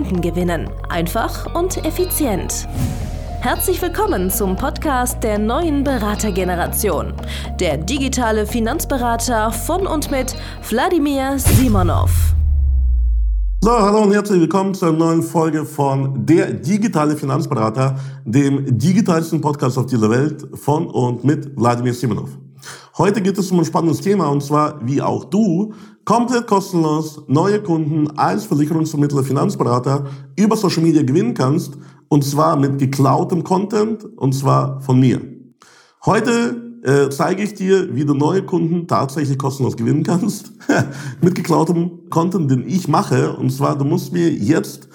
Kunden gewinnen. Einfach und effizient. Herzlich willkommen zum Podcast der neuen Beratergeneration. Der digitale Finanzberater von und mit Wladimir Simonov. So, hallo und herzlich willkommen zur neuen Folge von Der digitale Finanzberater, dem digitalsten Podcast auf dieser Welt von und mit Wladimir Simonov. Heute geht es um ein spannendes Thema und zwar, wie auch du komplett kostenlos neue Kunden als Versicherungsvermittler, Finanzberater über Social Media gewinnen kannst und zwar mit geklautem Content und zwar von mir. Heute äh, zeige ich dir, wie du neue Kunden tatsächlich kostenlos gewinnen kannst mit geklautem Content, den ich mache und zwar du musst mir jetzt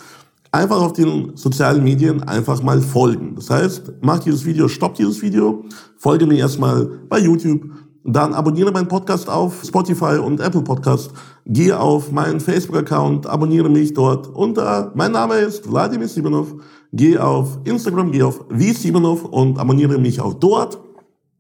einfach auf den sozialen Medien einfach mal folgen. Das heißt, mach dieses Video, stopp dieses Video, folge mir erstmal bei YouTube, dann abonniere meinen Podcast auf Spotify und Apple Podcast. Gehe auf meinen Facebook-Account, abonniere mich dort unter, mein Name ist Vladimir Simonov. Geh auf Instagram, geh auf vsimonov und abonniere mich auch dort.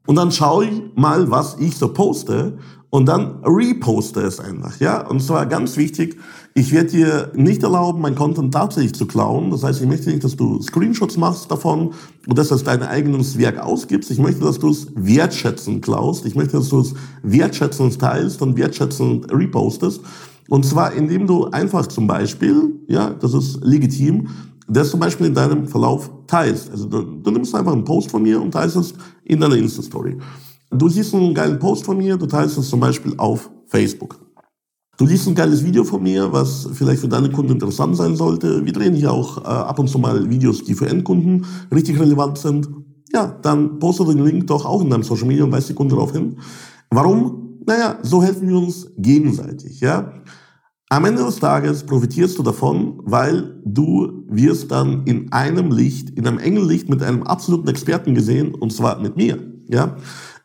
Und dann schaue ich mal, was ich so poste und dann reposte es einfach, ja. Und zwar ganz wichtig, ich werde dir nicht erlauben, mein Content tatsächlich zu klauen. Das heißt, ich möchte nicht, dass du Screenshots machst davon und dass du dein eigenes Werk ausgibst. Ich möchte, dass du es wertschätzend klaust. Ich möchte, dass du es wertschätzend teilst und wertschätzend repostest. Und zwar, indem du einfach zum Beispiel, ja, das ist legitim, das zum Beispiel in deinem Verlauf teilst. Also du, du nimmst einfach einen Post von mir und teilst es in deiner Insta-Story. Du siehst einen geilen Post von mir, du teilst es zum Beispiel auf Facebook. Du liest ein geiles Video von mir, was vielleicht für deine Kunden interessant sein sollte. Wir drehen hier auch äh, ab und zu mal Videos, die für Endkunden richtig relevant sind. Ja, dann poste den Link doch auch in deinem Social Media und weist die Kunden darauf hin. Warum? Naja, so helfen wir uns gegenseitig, ja. Am Ende des Tages profitierst du davon, weil du wirst dann in einem Licht, in einem engen Licht mit einem absoluten Experten gesehen, und zwar mit mir. Ja,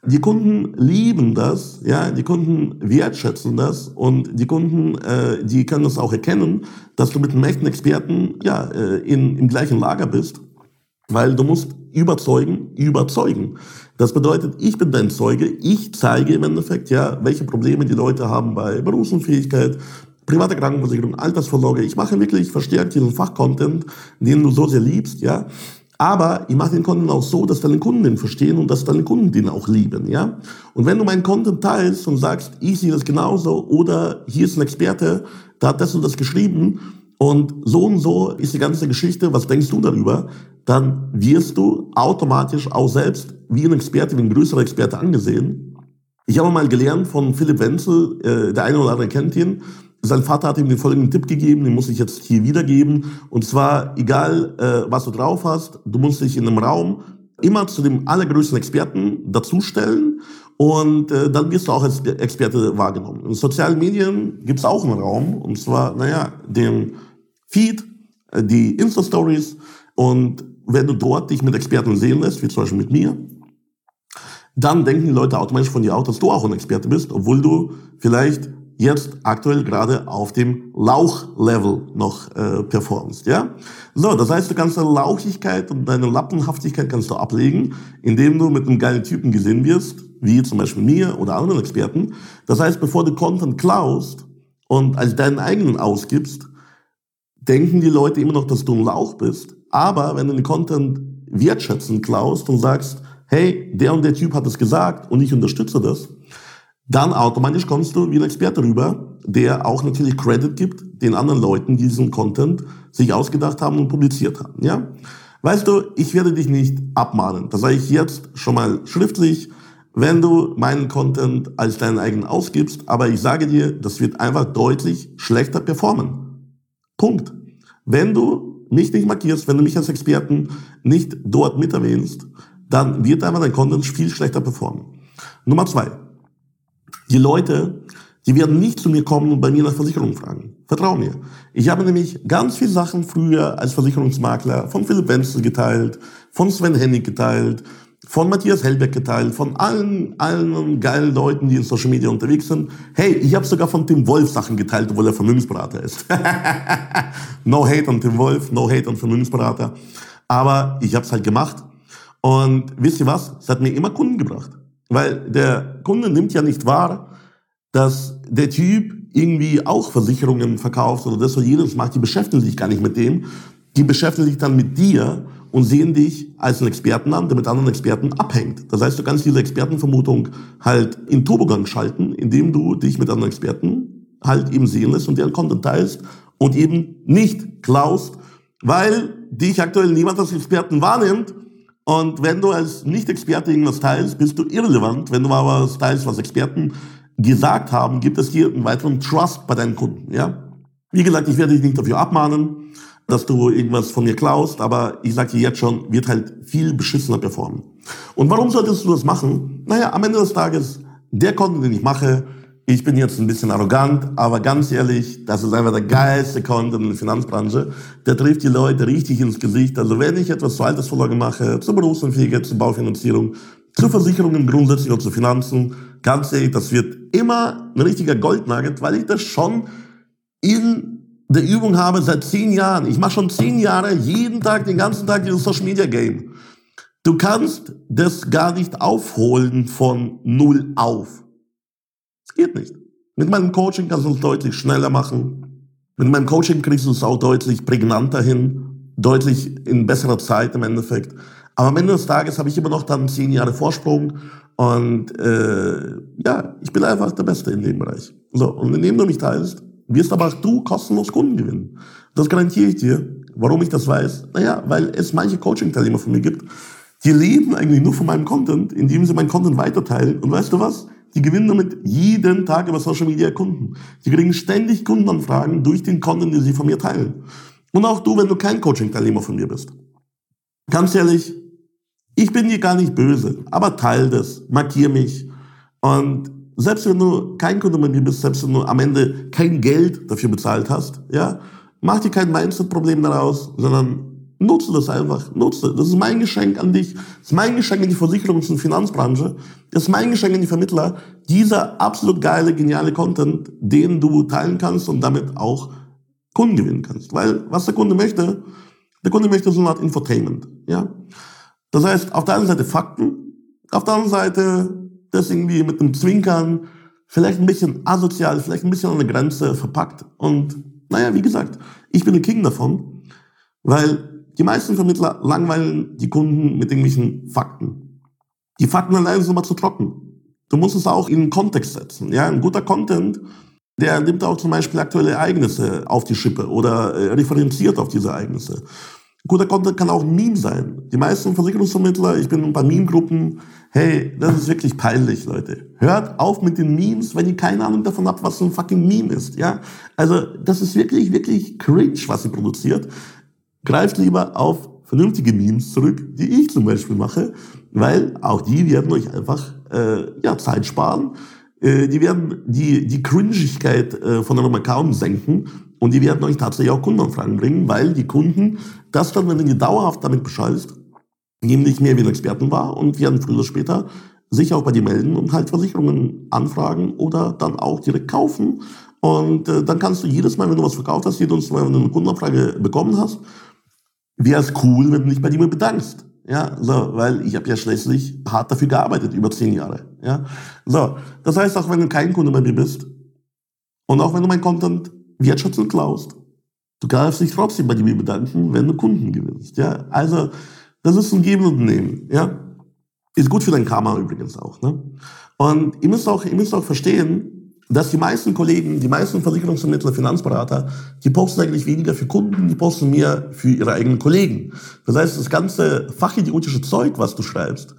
die Kunden lieben das, ja, die Kunden wertschätzen das und die Kunden, äh, die können das auch erkennen, dass du mit einem echten Experten ja äh, in, im gleichen Lager bist, weil du musst überzeugen, überzeugen. Das bedeutet, ich bin dein Zeuge, ich zeige im Endeffekt ja, welche Probleme die Leute haben bei Berufsunfähigkeit, private Krankenversicherung, Altersvorsorge. Ich mache wirklich verstärkt diesen Fachcontent, den du so sehr liebst, ja. Aber ich mache den Content auch so, dass deine Kunden den verstehen und dass deine Kunden den auch lieben, ja. Und wenn du meinen Content teilst und sagst, ich sehe das genauso oder hier ist ein Experte, da hat das und das geschrieben und so und so ist die ganze Geschichte, was denkst du darüber? Dann wirst du automatisch auch selbst wie ein Experte, wie ein größerer Experte angesehen. Ich habe mal gelernt von Philipp Wenzel, äh, der eine oder andere kennt ihn, sein Vater hat ihm den folgenden Tipp gegeben, den muss ich jetzt hier wiedergeben. Und zwar, egal äh, was du drauf hast, du musst dich in einem Raum immer zu dem allergrößten Experten dazustellen und äh, dann wirst du auch als Experte wahrgenommen. In sozialen Medien gibt es auch einen Raum, und zwar, naja, den Feed, äh, die Insta-Stories und wenn du dort dich mit Experten sehen lässt, wie zum Beispiel mit mir, dann denken die Leute automatisch von dir auch, dass du auch ein Experte bist, obwohl du vielleicht jetzt aktuell gerade auf dem Lauchlevel noch äh, performst, ja? So, das heißt, du kannst deine Lauchigkeit und deine Lappenhaftigkeit kannst du ablegen, indem du mit einem geilen Typen gesehen wirst, wie zum Beispiel mir oder anderen Experten. Das heißt, bevor du Content klaust und als deinen eigenen ausgibst, denken die Leute immer noch, dass du ein Lauch bist. Aber wenn du den Content wertschätzend klaust und sagst, hey, der und der Typ hat es gesagt und ich unterstütze das, dann automatisch kommst du wie ein Experte rüber, der auch natürlich Credit gibt den anderen Leuten, die diesen Content sich ausgedacht haben und publiziert haben. Ja? Weißt du, ich werde dich nicht abmahnen. Das sage ich jetzt schon mal schriftlich, wenn du meinen Content als deinen eigenen ausgibst. Aber ich sage dir, das wird einfach deutlich schlechter performen. Punkt. Wenn du mich nicht markierst, wenn du mich als Experten nicht dort mit erwähnst, dann wird einfach dein Content viel schlechter performen. Nummer zwei. Die Leute, die werden nicht zu mir kommen und bei mir nach Versicherung fragen. Vertrau mir. Ich habe nämlich ganz viele Sachen früher als Versicherungsmakler von Philipp Wenzel geteilt, von Sven Hennig geteilt, von Matthias Hellbeck geteilt, von allen, allen geilen Leuten, die in Social Media unterwegs sind. Hey, ich habe sogar von Tim Wolf Sachen geteilt, obwohl er Vermögensberater ist. no hate an Tim Wolf, no hate an Vermögensberater. Aber ich habe es halt gemacht. Und wisst ihr was? Es hat mir immer Kunden gebracht. Weil der Kunde nimmt ja nicht wahr, dass der Typ irgendwie auch Versicherungen verkauft oder das oder jedes macht. Die beschäftigen sich gar nicht mit dem. Die beschäftigen sich dann mit dir und sehen dich als einen Experten an, der mit anderen Experten abhängt. Das heißt, du kannst diese Expertenvermutung halt in Turbogang schalten, indem du dich mit anderen Experten halt eben sehen lässt und deren Content teilst und eben nicht klaust, weil dich aktuell niemand als Experten wahrnimmt. Und wenn du als Nicht-Experte irgendwas teilst, bist du irrelevant. Wenn du aber teilst, was Experten gesagt haben, gibt es hier einen weiteren Trust bei deinen Kunden. Ja? Wie gesagt, ich werde dich nicht dafür abmahnen dass du irgendwas von mir klaust, aber ich sage dir jetzt schon, wird halt viel beschissener performen. Und warum solltest du das machen? Naja, am Ende des Tages, der Content, den ich mache, ich bin jetzt ein bisschen arrogant, aber ganz ehrlich, das ist einfach der geilste Content in der Finanzbranche. Der trifft die Leute richtig ins Gesicht. Also wenn ich etwas zur Altersvorsorge mache, zur Berufsunfähigkeit, zur Baufinanzierung, zur Versicherungen grundsätzlich und zu Finanzen, ganz ehrlich, das wird immer ein richtiger Goldnugget, weil ich das schon in der Übung habe seit zehn Jahren. Ich mache schon zehn Jahre jeden Tag, den ganzen Tag dieses Social Media Game. Du kannst das gar nicht aufholen von null auf. Geht nicht. Mit meinem Coaching kannst du es deutlich schneller machen. Mit meinem Coaching kriegst du es auch deutlich prägnanter hin, deutlich in besserer Zeit im Endeffekt. Aber am Ende des Tages habe ich immer noch dann zehn Jahre Vorsprung und äh, ja, ich bin einfach der Beste in dem Bereich. So, und indem du mich teilst, wirst aber auch du kostenlos Kunden gewinnen. Das garantiere ich dir. Warum ich das weiß? Naja, weil es manche Coaching-Teilnehmer von mir gibt, die leben eigentlich nur von meinem Content, indem sie meinen Content weiterteilen. Und weißt du was? Die gewinnen damit jeden Tag über Social Media Kunden. Die kriegen ständig Kundenanfragen durch den Content, den sie von mir teilen. Und auch du, wenn du kein Coaching-Teilnehmer von mir bist. Ganz ehrlich, ich bin dir gar nicht böse, aber teil das, markier mich und selbst wenn du kein Kunde bei mir bist, selbst wenn du am Ende kein Geld dafür bezahlt hast, ja, mach dir kein Mindset-Problem daraus, sondern nutze das einfach, nutze. Das ist mein Geschenk an dich, das ist mein Geschenk an die Versicherungs- und Finanzbranche, das ist mein Geschenk an die Vermittler, dieser absolut geile, geniale Content, den du teilen kannst und damit auch Kunden gewinnen kannst. Weil was der Kunde möchte, der Kunde möchte so eine Art Infotainment, ja. Das heißt, auf der einen Seite Fakten, auf der anderen Seite das irgendwie mit einem Zwinkern, vielleicht ein bisschen asozial, vielleicht ein bisschen an der Grenze verpackt. Und naja, wie gesagt, ich bin der King davon, weil die meisten Vermittler langweilen die Kunden mit irgendwelchen Fakten. Die Fakten allein sind immer zu trocken. Du musst es auch in den Kontext setzen. Ja, ein guter Content, der nimmt auch zum Beispiel aktuelle Ereignisse auf die Schippe oder äh, referenziert auf diese Ereignisse. Guter Content kann auch ein Meme sein. Die meisten Versicherungsvermittler, ich bin bei Meme-Gruppen, hey, das ist wirklich peinlich, Leute. Hört auf mit den Memes, wenn ihr keine Ahnung davon habt, was so ein fucking Meme ist, ja? Also, das ist wirklich, wirklich cringe, was ihr produziert. Greift lieber auf vernünftige Memes zurück, die ich zum Beispiel mache, weil auch die werden euch einfach, äh, ja, Zeit sparen. Äh, die werden die, die Cringigkeit äh, von eurem Account senken und die werden euch tatsächlich auch Kundenanfragen bringen, weil die Kunden das dann, wenn die dauerhaft damit beschallst, nehmen dich mehr wie ein Experten wahr und werden früher oder später sich auch bei dir melden und halt Versicherungen anfragen oder dann auch direkt kaufen. Und äh, dann kannst du jedes Mal, wenn du was verkauft hast, jedes Mal, wenn du eine Kundenanfrage bekommen hast, wäre es cool, wenn du dich bei dir mal bedankst. Ja, so, weil ich habe ja schließlich hart dafür gearbeitet, über zehn Jahre. Ja, so, das heißt, auch wenn du kein Kunde bei mir bist und auch wenn du mein Content wertschätzend klaust. Du darfst dich trotzdem bei dir bedanken, wenn du Kunden gewinnst. Ja, also das ist ein Geben und Nehmen. Ja, ist gut für dein Karma übrigens auch. Ne? Und ihr müsst auch, ihr müsst auch verstehen, dass die meisten Kollegen, die meisten Versicherungsvermittler, Finanzberater, die posten eigentlich weniger für Kunden, die posten mehr für ihre eigenen Kollegen. Das heißt, das ganze fachidiotische Zeug, was du schreibst,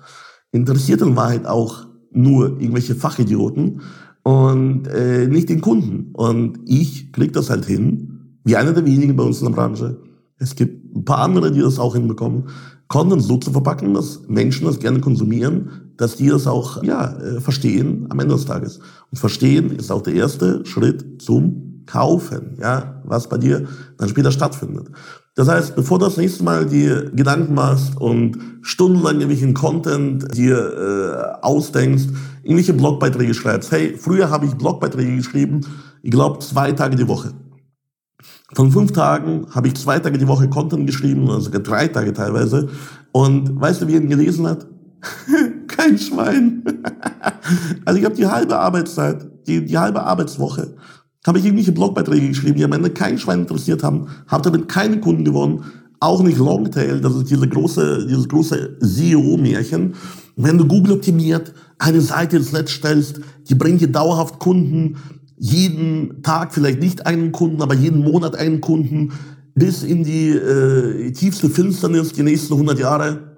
interessiert in Wahrheit auch nur irgendwelche Fachidioten und äh, nicht den Kunden. Und ich krieg das halt hin, wie einer der wenigen bei uns in der Branche. Es gibt ein paar andere, die das auch hinbekommen, Content so zu verpacken, dass Menschen das gerne konsumieren, dass die das auch ja, äh, verstehen am Ende des Tages. Und verstehen ist auch der erste Schritt zum kaufen, ja, was bei dir dann später stattfindet. Das heißt, bevor du das nächste Mal dir Gedanken machst und stundenlang irgendwelchen Content dir äh, ausdenkst, irgendwelche Blogbeiträge schreibst. Hey, früher habe ich Blogbeiträge geschrieben, ich glaube zwei Tage die Woche. Von fünf Tagen habe ich zwei Tage die Woche Content geschrieben, oder sogar drei Tage teilweise. Und weißt du, wie er ihn gelesen hat? Kein Schwein. also ich habe die halbe Arbeitszeit, die, die halbe Arbeitswoche, habe ich irgendwelche Blogbeiträge geschrieben, die am Ende kein Schwein interessiert haben, habe damit keinen Kunden gewonnen, auch nicht Longtail, das ist diese große, dieses große SEO-Märchen. Wenn du Google optimiert eine Seite ins Netz stellst, die bringt dir dauerhaft Kunden, jeden Tag vielleicht nicht einen Kunden, aber jeden Monat einen Kunden, bis in die äh, tiefste Finsternis die nächsten 100 Jahre.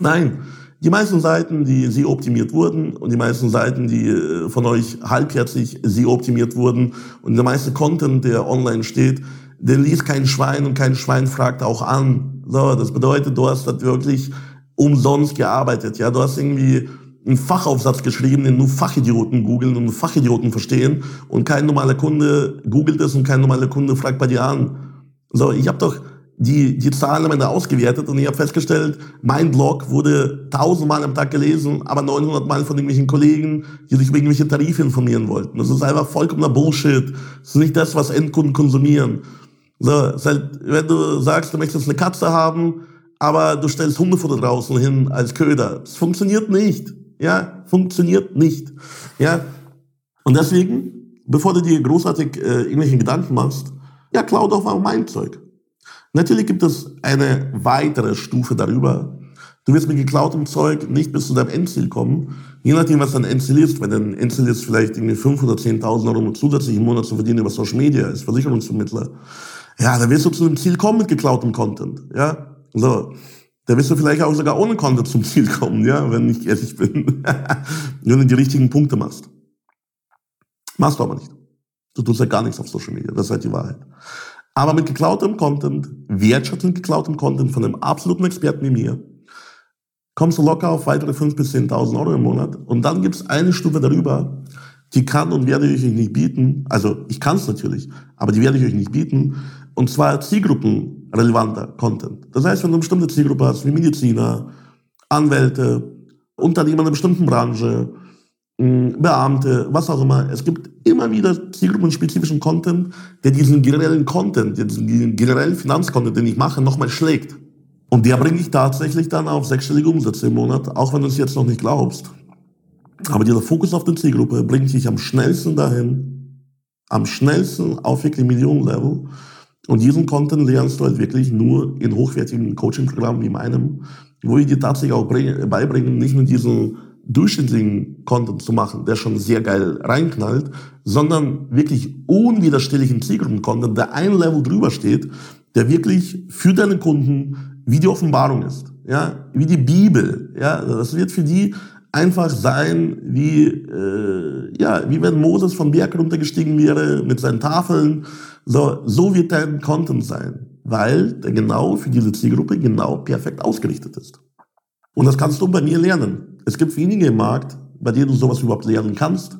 Nein, die meisten Seiten, die SEO optimiert wurden und die meisten Seiten, die äh, von euch halbherzig SEO optimiert wurden und der meiste Content, der online steht, der liest kein Schwein und kein Schwein fragt auch an. So, das bedeutet, du hast das wirklich umsonst gearbeitet. Ja, du hast irgendwie einen Fachaufsatz geschrieben, den nur Fachidioten googeln und Fachidioten verstehen und kein normaler Kunde googelt es und kein normaler Kunde fragt bei dir an. So, ich habe doch die, die Zahlen am Ende ausgewertet und ich habe festgestellt, mein Blog wurde tausendmal am Tag gelesen, aber 900 Mal von irgendwelchen Kollegen, die sich über irgendwelche Tarife informieren wollten. Das ist einfach vollkommener Bullshit. Das ist nicht das, was Endkunden konsumieren. So, halt, wenn du sagst, du möchtest eine Katze haben, aber du stellst Hundefutter draußen hin als Köder. Das funktioniert nicht. Ja, funktioniert nicht. Ja, und deswegen, bevor du dir großartig äh, irgendwelche Gedanken machst, ja, klau doch mal mein Zeug. Natürlich gibt es eine weitere Stufe darüber. Du wirst mit geklautem Zeug nicht bis zu deinem Endziel kommen. Je nachdem, was dein Endziel ist. Wenn dein Endziel ist, vielleicht irgendwie 5 oder 10.000 Euro zusätzlich im Monat zu verdienen über Social Media als Versicherungsvermittler. Ja, dann wirst du zu dem Ziel kommen mit geklautem Content. Ja, so. Da wirst du vielleicht auch sogar ohne Content zum Ziel kommen, ja, wenn ich ehrlich bin. wenn du die richtigen Punkte machst. Machst du aber nicht. Du tust ja gar nichts auf Social Media. Das ist halt die Wahrheit. Aber mit geklautem Content, wertschätzend geklautem Content von einem absoluten Experten wie mir, kommst du locker auf weitere 5.000 bis 10.000 Euro im Monat. Und dann gibt es eine Stufe darüber, die kann und werde ich euch nicht bieten. Also ich kann es natürlich, aber die werde ich euch nicht bieten. Und zwar zielgruppenrelevanter Content. Das heißt, wenn du eine bestimmte Zielgruppe hast, wie Mediziner, Anwälte, Unternehmer in einer bestimmten Branche, Beamte, was auch immer. Es gibt immer wieder zielgruppenspezifischen Content, der diesen generellen Content, diesen generellen Finanzcontent, den ich mache, nochmal schlägt. Und der bringe ich tatsächlich dann auf sechsstellige Umsätze im Monat, auch wenn du es jetzt noch nicht glaubst. Aber dieser Fokus auf die Zielgruppe bringt dich am schnellsten dahin, am schnellsten auf wirklich Millionenlevel. Und diesen Content lernst du halt wirklich nur in hochwertigen Coaching-Programmen wie meinem, wo ich dir tatsächlich auch beibringe, nicht nur diesen durchschnittlichen Content zu machen, der schon sehr geil reinknallt, sondern wirklich unwiderstehlichen Zielgruppen-Content, der ein Level drüber steht, der wirklich für deine Kunden wie die Offenbarung ist, ja, wie die Bibel, ja, das wird für die einfach sein, wie, äh, ja, wie wenn Moses vom Berg runtergestiegen wäre mit seinen Tafeln, so, so wird dein Content sein, weil der genau für diese Zielgruppe genau perfekt ausgerichtet ist. Und das kannst du bei mir lernen. Es gibt wenige im Markt, bei denen du sowas überhaupt lernen kannst.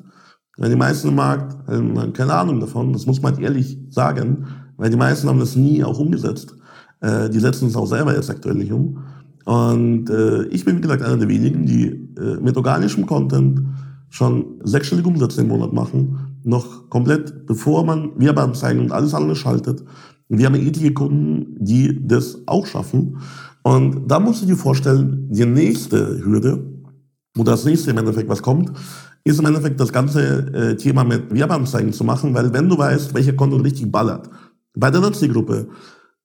Weil die meisten im Markt haben keine Ahnung davon, das muss man ehrlich sagen, weil die meisten haben das nie auch umgesetzt. Äh, die setzen es auch selber jetzt aktuell nicht um. Und äh, ich bin, wie gesagt, einer der wenigen, die äh, mit organischem Content schon sechsstellige Umsätze im Monat machen, noch komplett bevor man Werbeanzeigen und alles andere schaltet. Wir haben etliche Kunden, die das auch schaffen. Und da musst du dir vorstellen, die nächste Hürde, wo das nächste im Endeffekt was kommt, ist im Endeffekt das ganze äh, Thema mit Werbeanzeigen zu machen, weil wenn du weißt, welcher Konto richtig ballert, bei der Zielgruppe,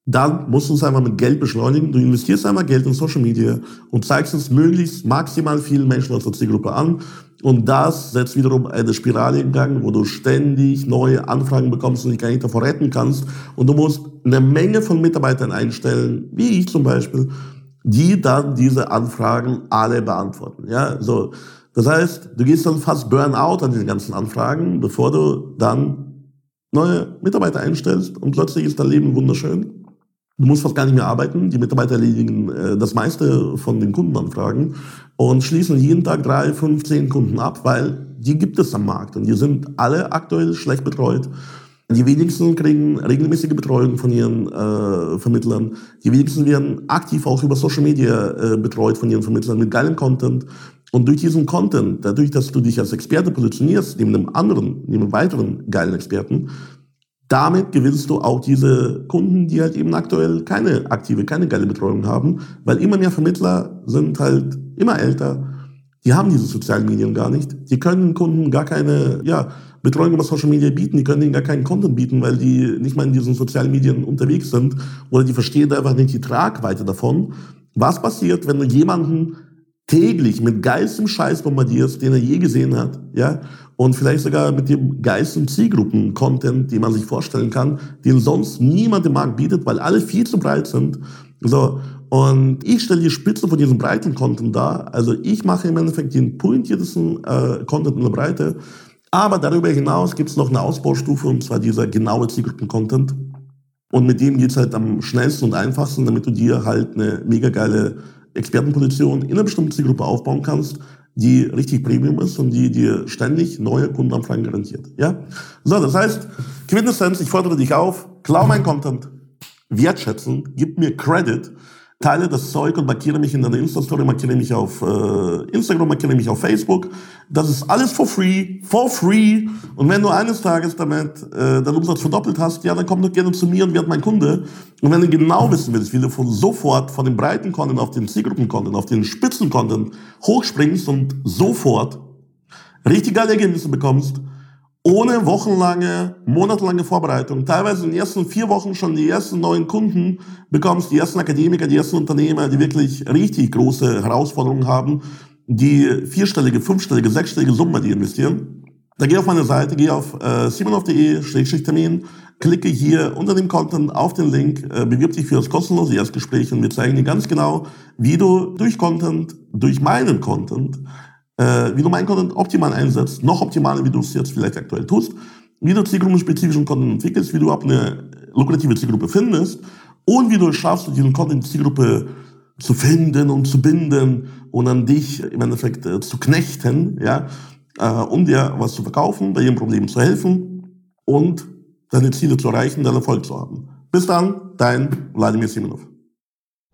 dann musst du es einfach mit Geld beschleunigen. Du investierst einmal Geld in Social Media und zeigst es möglichst maximal vielen Menschen aus der Zielgruppe an. Und das setzt wiederum eine Spirale in Gang, wo du ständig neue Anfragen bekommst und dich gar nicht davor retten kannst. Und du musst eine Menge von Mitarbeitern einstellen, wie ich zum Beispiel, die dann diese Anfragen alle beantworten. Ja, so. Das heißt, du gehst dann fast Burnout an diesen ganzen Anfragen, bevor du dann neue Mitarbeiter einstellst und plötzlich ist dein Leben wunderschön. Du musst fast gar nicht mehr arbeiten. Die Mitarbeiter erledigen äh, das meiste von den Kundenanfragen und schließen jeden Tag drei, fünf, zehn Kunden ab, weil die gibt es am Markt und die sind alle aktuell schlecht betreut. Die wenigsten kriegen regelmäßige Betreuung von ihren äh, Vermittlern. Die wenigsten werden aktiv auch über Social Media äh, betreut von ihren Vermittlern mit geilem Content. Und durch diesen Content, dadurch, dass du dich als Experte positionierst, neben einem anderen, neben einem weiteren geilen Experten, damit gewinnst du auch diese Kunden, die halt eben aktuell keine aktive, keine geile Betreuung haben, weil immer mehr Vermittler sind halt immer älter. Die haben diese sozialen Medien gar nicht. Die können Kunden gar keine, ja, Betreuung über Social Media bieten. Die können ihnen gar keinen Content bieten, weil die nicht mal in diesen sozialen Medien unterwegs sind oder die verstehen einfach nicht die Tragweite davon. Was passiert, wenn du jemanden täglich mit geilstem Scheiß bombardierst, den er je gesehen hat, ja, und vielleicht sogar mit dem geilsten Zielgruppen-Content, den man sich vorstellen kann, den sonst niemand im Markt bietet, weil alle viel zu breit sind. So. Und ich stelle die Spitze von diesem breiten Content dar. Also ich mache im Endeffekt den pointiertesten äh, Content in der Breite. Aber darüber hinaus gibt es noch eine Ausbaustufe, und zwar dieser genaue Zielgruppen-Content. Und mit dem geht's halt am schnellsten und einfachsten, damit du dir halt eine mega geile Expertenposition in einer bestimmten Zielgruppe aufbauen kannst, die richtig Premium ist und die dir ständig neue Kundenanfragen garantiert. Ja? So, das heißt, Quintessenz, ich fordere dich auf, klau mein Content, wertschätzen, gib mir Credit teile das Zeug und markiere mich in deiner Insta-Story, markiere mich auf äh, Instagram, markiere mich auf Facebook. Das ist alles for free, for free. Und wenn du eines Tages damit äh, deinen Umsatz verdoppelt hast, ja, dann komm doch gerne zu mir und werd mein Kunde. Und wenn du genau wissen willst, wie du von sofort von dem breiten Content auf den Zielgruppen-Content, auf den Spitzen-Content hochspringst und sofort richtig geile Ergebnisse bekommst, ohne wochenlange, monatelange Vorbereitung, teilweise in den ersten vier Wochen schon die ersten neuen Kunden bekommst, die ersten Akademiker, die ersten Unternehmer, die wirklich richtig große Herausforderungen haben, die vierstellige, fünfstellige, sechsstellige Summen bei dir investieren. Da geh auf meine Seite, geh auf äh, simonov.de-termin, klicke hier unter dem Content auf den Link, äh, bewirb dich für das kostenlose Erstgespräch und wir zeigen dir ganz genau, wie du durch Content, durch meinen Content, äh, wie du meinen Content optimal einsetzt, noch optimaler, wie du es jetzt vielleicht aktuell tust, wie du zielgruppenspezifischen Content entwickelst, wie du ab eine lukrative Zielgruppe findest und wie du es schaffst, diesen Content Zielgruppe zu finden und zu binden und an dich im Endeffekt äh, zu knechten, ja, äh, um dir was zu verkaufen, bei ihrem Problem zu helfen und deine Ziele zu erreichen, deinen Erfolg zu haben. Bis dann, dein Wladimir Simonov.